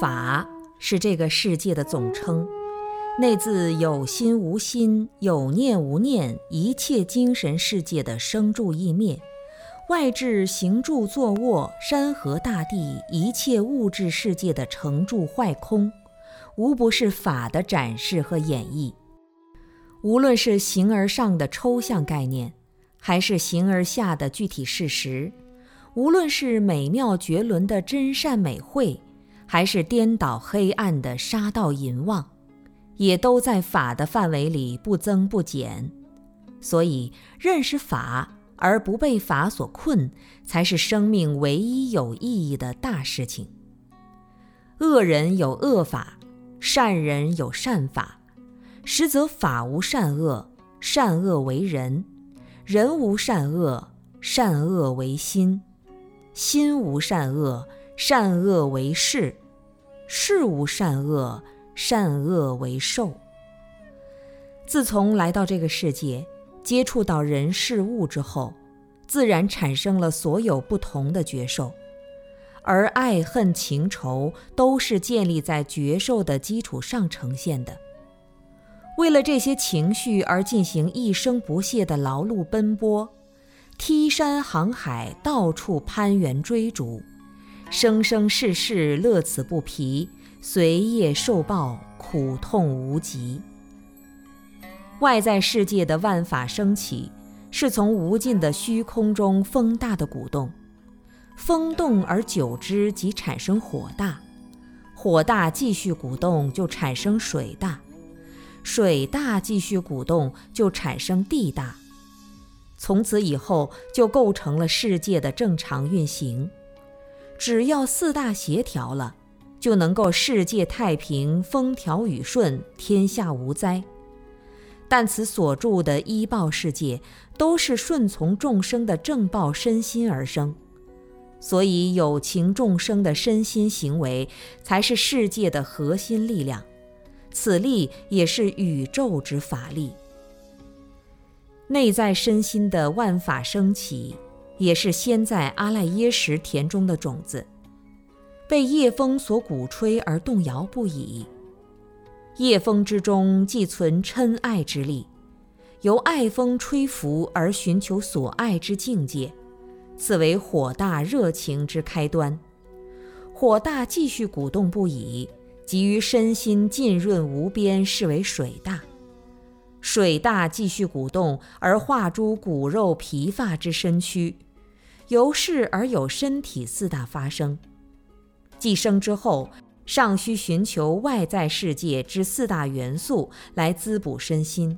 法是这个世界的总称，内自有心无心、有念无念，一切精神世界的生住意灭；外至行住坐卧、山河大地一切物质世界的成住坏空，无不是法的展示和演绎。无论是形而上的抽象概念，还是形而下的具体事实，无论是美妙绝伦的真善美慧。还是颠倒黑暗的杀盗淫妄，也都在法的范围里不增不减。所以，认识法而不被法所困，才是生命唯一有意义的大事情。恶人有恶法，善人有善法。实则法无善恶，善恶为人；人无善恶，善恶为心；心无善恶，善恶为事。事无善恶，善恶为受。自从来到这个世界，接触到人事物之后，自然产生了所有不同的觉受，而爱恨情仇都是建立在觉受的基础上呈现的。为了这些情绪而进行一生不懈的劳碌奔波，梯山航海，到处攀援追逐。生生世世乐此不疲，随业受报，苦痛无极。外在世界的万法升起，是从无尽的虚空中风大的鼓动，风动而久之，即产生火大，火大继续鼓动，就产生水大，水大继续鼓动，就产生地大。从此以后，就构成了世界的正常运行。只要四大协调了，就能够世界太平、风调雨顺、天下无灾。但此所住的医报世界，都是顺从众生的正报身心而生，所以有情众生的身心行为，才是世界的核心力量。此力也是宇宙之法力。内在身心的万法升起。也是先在阿赖耶识田中的种子，被夜风所鼓吹而动摇不已。夜风之中既存嗔爱之力，由爱风吹拂而寻求所爱之境界，此为火大热情之开端。火大继续鼓动不已，急于身心浸润无边，视为水大。水大继续鼓动，而化诸骨肉皮发之身躯，由是而有身体四大发生。既生之后，尚需寻求外在世界之四大元素来滋补身心。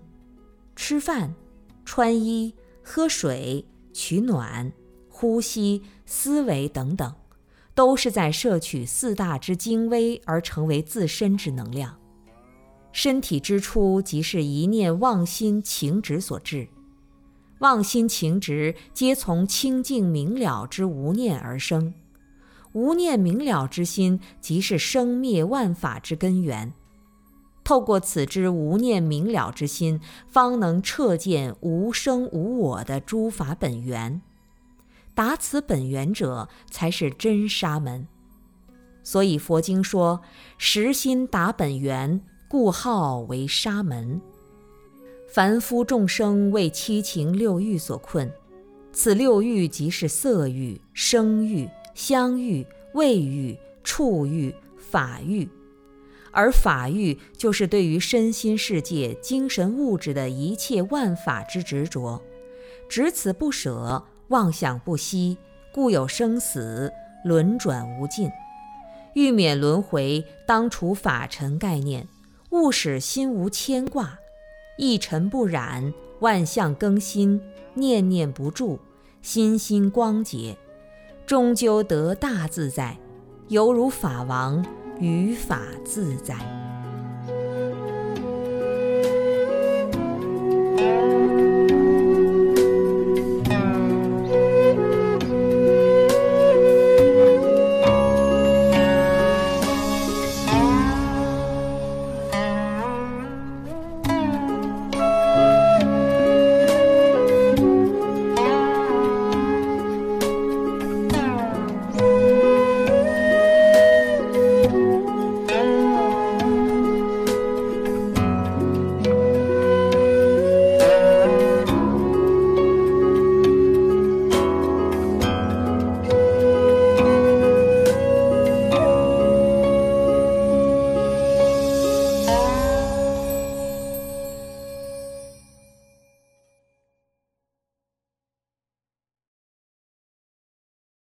吃饭、穿衣、喝水、取暖、呼吸、思维等等，都是在摄取四大之精微而成为自身之能量。身体之初，即是一念妄心情执所致。妄心情执皆从清净明了之无念而生。无念明了之心，即是生灭万法之根源。透过此之无念明了之心，方能彻见无生无我的诸法本源。达此本源者，才是真沙门。所以佛经说：“实心达本源。”故号为沙门。凡夫众生为七情六欲所困，此六欲即是色欲、声欲、香欲、味欲、触欲、法欲，而法欲就是对于身心世界、精神物质的一切万法之执着，执此不舍，妄想不息，故有生死轮转无尽。欲免轮回，当除法尘概念。勿使心无牵挂，一尘不染，万象更新，念念不住，心心光洁，终究得大自在，犹如法王于法自在。